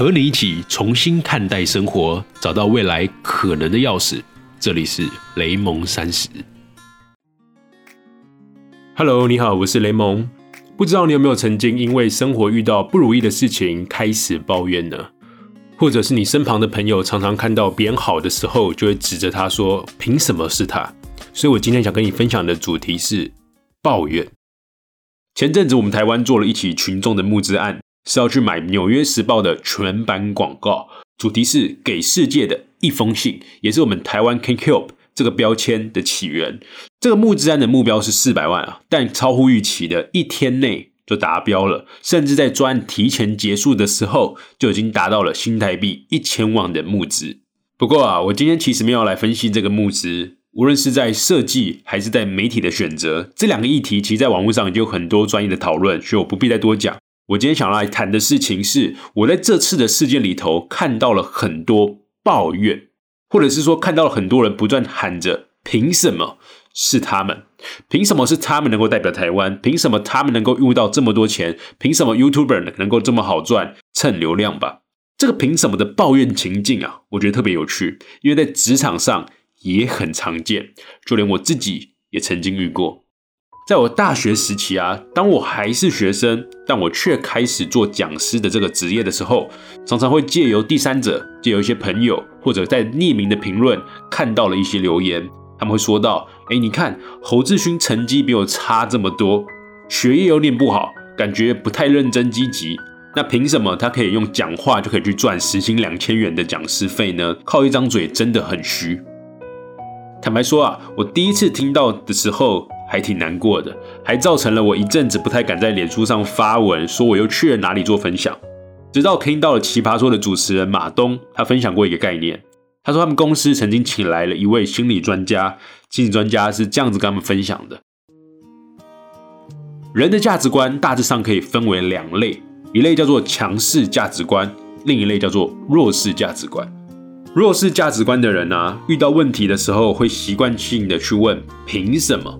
和你一起重新看待生活，找到未来可能的钥匙。这里是雷蒙三十。Hello，你好，我是雷蒙。不知道你有没有曾经因为生活遇到不如意的事情开始抱怨呢？或者是你身旁的朋友常常看到别人好的时候，就会指着他说：“凭什么是他？”所以我今天想跟你分享的主题是抱怨。前阵子我们台湾做了一起群众的募资案，是要去买《纽约时报》的全版广告，主题是“给世界的一封信”，也是我们台湾 Can Help 这个标签的起源。这个募资案的目标是四百万啊，但超乎预期的，一天内就达标了，甚至在专案提前结束的时候，就已经达到了新台币一千万的募资。不过啊，我今天其实没有来分析这个募资。无论是在设计还是在媒体的选择，这两个议题其实在网络上已经有很多专业的讨论，所以我不必再多讲。我今天想要来谈的事情是，我在这次的事件里头看到了很多抱怨，或者是说看到了很多人不断喊着“凭什么是他们？凭什么是他们能够代表台湾？凭什么他们能够用到这么多钱？凭什么 YouTuber 能够这么好赚，蹭流量吧？”这个凭什么的抱怨情境啊，我觉得特别有趣，因为在职场上。也很常见，就连我自己也曾经遇过。在我大学时期啊，当我还是学生，但我却开始做讲师的这个职业的时候，常常会借由第三者，借由一些朋友，或者在匿名的评论看到了一些留言，他们会说到：“哎，你看侯志勋成绩比我差这么多，学业又念不好，感觉不太认真积极，那凭什么他可以用讲话就可以去赚时薪两千元的讲师费呢？靠一张嘴真的很虚。”坦白说啊，我第一次听到的时候还挺难过的，还造成了我一阵子不太敢在脸书上发文，说我又去了哪里做分享。直到听到了奇葩说的主持人马东，他分享过一个概念，他说他们公司曾经请来了一位心理专家，心理专家是这样子跟他们分享的：人的价值观大致上可以分为两类，一类叫做强势价值观，另一类叫做弱势价值观。弱势价值观的人呢，遇到问题的时候会习惯性的去问凭什么；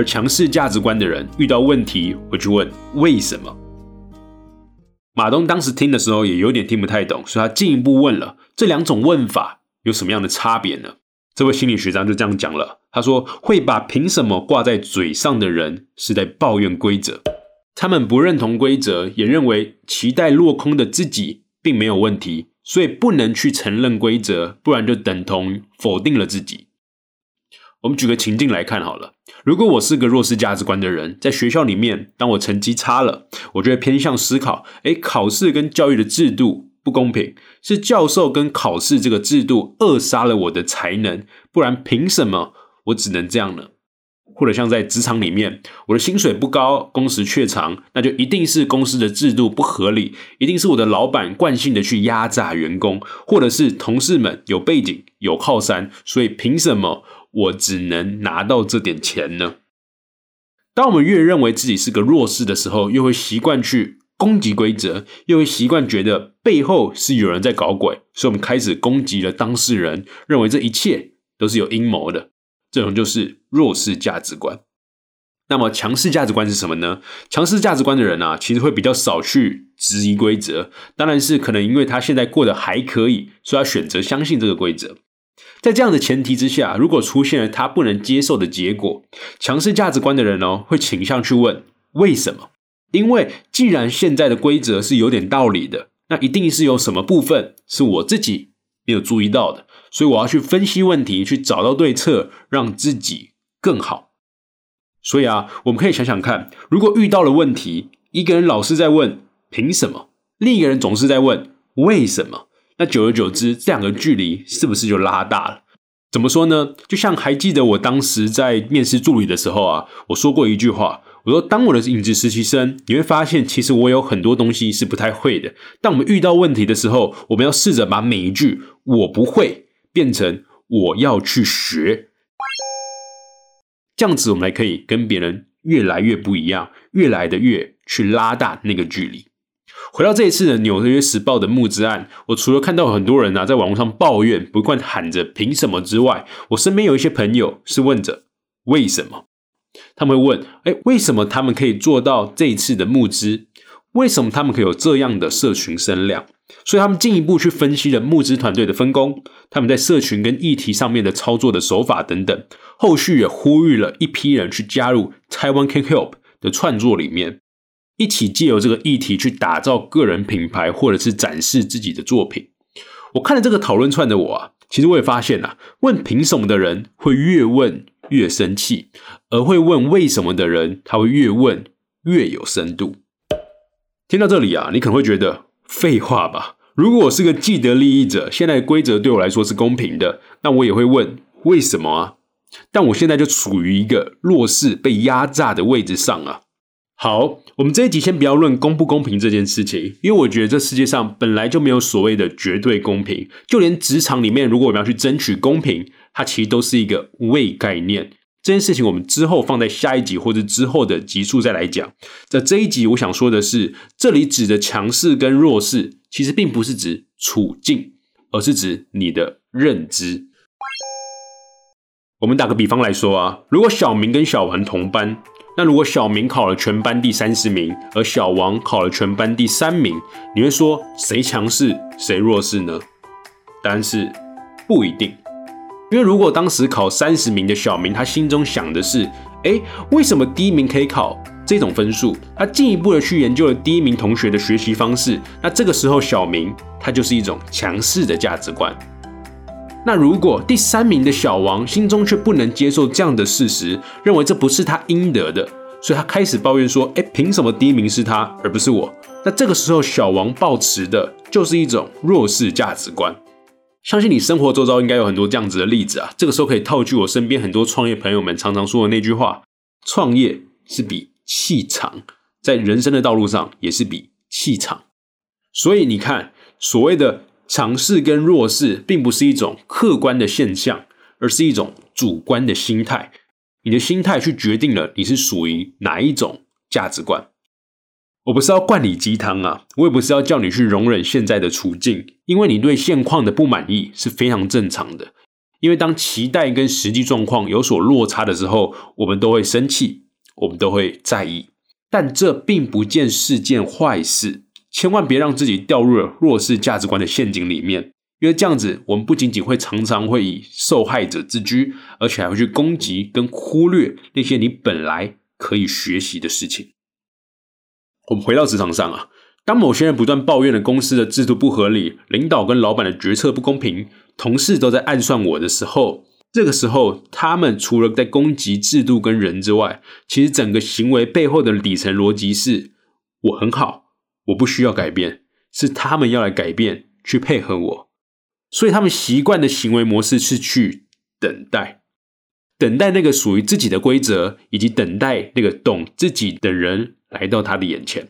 而强势价值观的人遇到问题会去问为什么。马东当时听的时候也有点听不太懂，所以他进一步问了这两种问法有什么样的差别呢？这位心理学家就这样讲了，他说会把凭什么挂在嘴上的人是在抱怨规则，他们不认同规则，也认为期待落空的自己并没有问题。所以不能去承认规则，不然就等同否定了自己。我们举个情境来看好了，如果我是个弱势价值观的人，在学校里面，当我成绩差了，我就会偏向思考：诶，考试跟教育的制度不公平，是教授跟考试这个制度扼杀了我的才能，不然凭什么我只能这样呢？或者像在职场里面，我的薪水不高，工时却长，那就一定是公司的制度不合理，一定是我的老板惯性的去压榨员工，或者是同事们有背景有靠山，所以凭什么我只能拿到这点钱呢？当我们越认为自己是个弱势的时候，又会习惯去攻击规则，又会习惯觉得背后是有人在搞鬼，所以我们开始攻击了当事人，认为这一切都是有阴谋的。这种就是弱势价值观。那么强势价值观是什么呢？强势价值观的人啊，其实会比较少去质疑规则。当然是可能因为他现在过得还可以，所以他选择相信这个规则。在这样的前提之下，如果出现了他不能接受的结果，强势价值观的人呢，会倾向去问为什么？因为既然现在的规则是有点道理的，那一定是有什么部分是我自己没有注意到的。所以我要去分析问题，去找到对策，让自己更好。所以啊，我们可以想想看，如果遇到了问题，一个人老是在问凭什么，另一个人总是在问为什么，那久而久之，这两个距离是不是就拉大了？怎么说呢？就像还记得我当时在面试助理的时候啊，我说过一句话，我说当我的影子实习生，你会发现其实我有很多东西是不太会的。当我们遇到问题的时候，我们要试着把每一句我不会。变成我要去学，这样子我们才可以跟别人越来越不一样，越来的越去拉大那个距离。回到这一次的《纽约时报》的募资案，我除了看到很多人啊在网络上抱怨，不断喊着凭什么之外，我身边有一些朋友是问着为什么？他们会问：哎，为什么他们可以做到这一次的募资？为什么他们可以有这样的社群声量？所以他们进一步去分析了募资团队的分工，他们在社群跟议题上面的操作的手法等等。后续也呼吁了一批人去加入 Taiwan Can Help 的创作里面，一起借由这个议题去打造个人品牌，或者是展示自己的作品。我看了这个讨论串的我啊，其实我也发现啊，问凭什么的人会越问越生气，而会问为什么的人，他会越问越有深度。听到这里啊，你可能会觉得废话吧？如果我是个既得利益者，现在规则对我来说是公平的，那我也会问为什么啊？但我现在就处于一个弱势、被压榨的位置上啊。好，我们这一集先不要论公不公平这件事情，因为我觉得这世界上本来就没有所谓的绝对公平。就连职场里面，如果我们要去争取公平，它其实都是一个伪概念。这件事情我们之后放在下一集或者之后的集数再来讲。在这一集，我想说的是，这里指的强势跟弱势，其实并不是指处境，而是指你的认知。我们打个比方来说啊，如果小明跟小王同班，那如果小明考了全班第三十名，而小王考了全班第三名，你会说谁强势谁弱势呢？答案是不一定，因为如果当时考三十名的小明，他心中想的是，哎，为什么第一名可以考这种分数？他进一步的去研究了第一名同学的学习方式，那这个时候小明他就是一种强势的价值观。那如果第三名的小王心中却不能接受这样的事实，认为这不是他应得的，所以他开始抱怨说：“哎，凭什么第一名是他而不是我？”那这个时候小王抱持的就是一种弱势价值观。相信你生活周遭应该有很多这样子的例子啊。这个时候可以套句我身边很多创业朋友们常常说的那句话：“创业是比气场，在人生的道路上也是比气场。”所以你看，所谓的。强势跟弱势并不是一种客观的现象，而是一种主观的心态。你的心态去决定了你是属于哪一种价值观。我不是要灌你鸡汤啊，我也不是要叫你去容忍现在的处境，因为你对现况的不满意是非常正常的。因为当期待跟实际状况有所落差的时候，我们都会生气，我们都会在意，但这并不见是件坏事。千万别让自己掉入了弱势价值观的陷阱里面，因为这样子，我们不仅仅会常常会以受害者自居，而且还会去攻击跟忽略那些你本来可以学习的事情。我们回到职场上啊，当某些人不断抱怨了公司的制度不合理、领导跟老板的决策不公平、同事都在暗算我的时候，这个时候，他们除了在攻击制度跟人之外，其实整个行为背后的底层逻辑是：我很好。我不需要改变，是他们要来改变，去配合我。所以他们习惯的行为模式是去等待，等待那个属于自己的规则，以及等待那个懂自己的人来到他的眼前。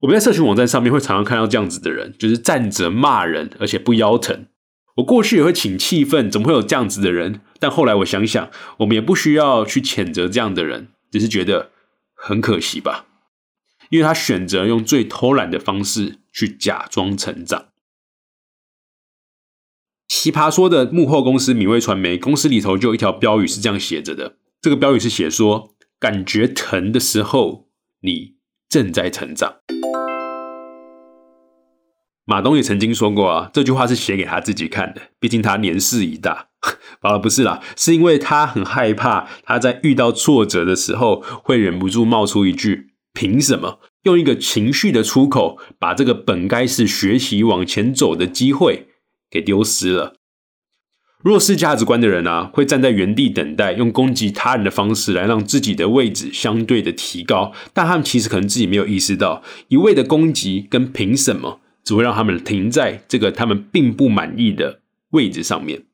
我们在社群网站上面会常常看到这样子的人，就是站着骂人，而且不腰疼。我过去也会请气愤，怎么会有这样子的人？但后来我想想，我们也不需要去谴责这样的人，只是觉得很可惜吧。因为他选择用最偷懒的方式去假装成长。奇葩说的幕后公司米味传媒公司里头就有一条标语是这样写着的，这个标语是写说：感觉疼的时候，你正在成长。马东也曾经说过啊，这句话是写给他自己看的，毕竟他年事已大。好了，不是啦，是因为他很害怕他在遇到挫折的时候会忍不住冒出一句。凭什么用一个情绪的出口，把这个本该是学习往前走的机会给丢失了？弱势价值观的人啊，会站在原地等待，用攻击他人的方式来让自己的位置相对的提高，但他们其实可能自己没有意识到，一味的攻击跟凭什么，只会让他们停在这个他们并不满意的位置上面。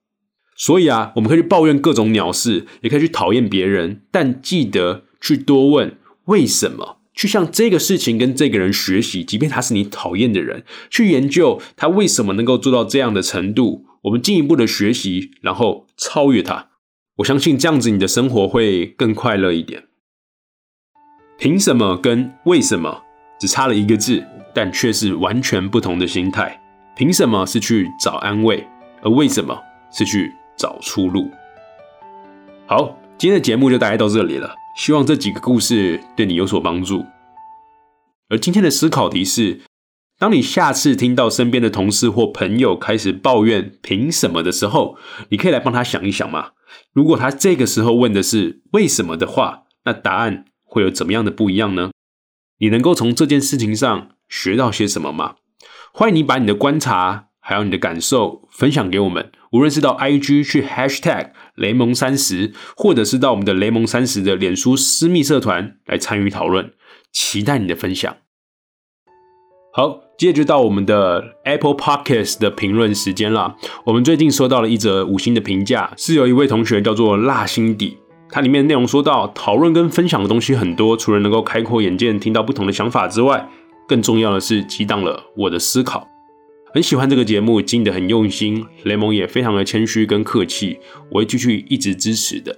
所以啊，我们可以去抱怨各种鸟事，也可以去讨厌别人，但记得去多问为什么。去向这个事情跟这个人学习，即便他是你讨厌的人，去研究他为什么能够做到这样的程度。我们进一步的学习，然后超越他。我相信这样子你的生活会更快乐一点。凭什么跟为什么只差了一个字，但却是完全不同的心态？凭什么是去找安慰，而为什么是去找出路？好，今天的节目就大概到这里了。希望这几个故事对你有所帮助。而今天的思考题是：当你下次听到身边的同事或朋友开始抱怨凭什么的时候，你可以来帮他想一想嘛。如果他这个时候问的是为什么的话，那答案会有怎么样的不一样呢？你能够从这件事情上学到些什么吗？欢迎你把你的观察还有你的感受分享给我们，无论是到 IG 去 Hashtag 雷蒙三十，或者是到我们的雷蒙三十的脸书私密社团来参与讨论，期待你的分享。好，接着就到我们的 Apple Podcast 的评论时间了。我们最近收到了一则五星的评价，是有一位同学叫做辣心底，它里面内容说到，讨论跟分享的东西很多，除了能够开阔眼界，听到不同的想法之外，更重要的是激荡了我的思考。很喜欢这个节目，经营的很用心，雷蒙也非常的谦虚跟客气，我会继续一直支持的。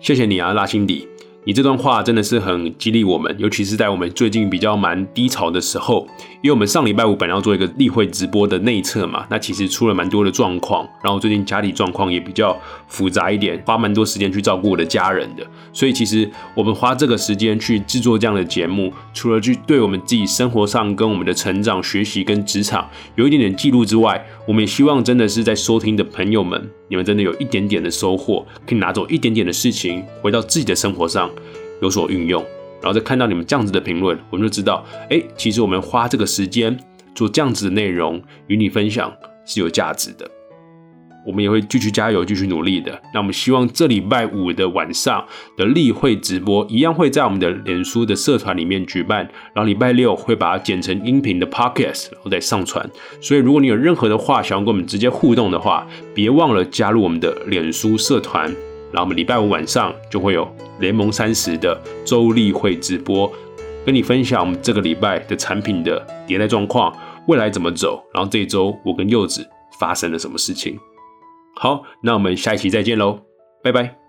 谢谢你啊，辣心底。你这段话真的是很激励我们，尤其是在我们最近比较蛮低潮的时候，因为我们上礼拜五本来要做一个例会直播的内测嘛，那其实出了蛮多的状况，然后最近家里状况也比较复杂一点，花蛮多时间去照顾我的家人的，所以其实我们花这个时间去制作这样的节目，除了去对我们自己生活上跟我们的成长、学习跟职场有一点点记录之外，我们也希望真的是在收听的朋友们，你们真的有一点点的收获，可以拿走一点点的事情，回到自己的生活上。有所运用，然后再看到你们这样子的评论，我们就知道，哎，其实我们花这个时间做这样子的内容与你分享是有价值的。我们也会继续加油，继续努力的。那我们希望这礼拜五的晚上的例会直播，一样会在我们的脸书的社团里面举办，然后礼拜六会把它剪成音频的 podcast，然后再上传。所以如果你有任何的话想要跟我们直接互动的话，别忘了加入我们的脸书社团。然后我们礼拜五晚上就会有联盟三十的周例会直播，跟你分享我们这个礼拜的产品的迭代状况，未来怎么走。然后这一周我跟柚子发生了什么事情。好，那我们下一期再见喽，拜拜。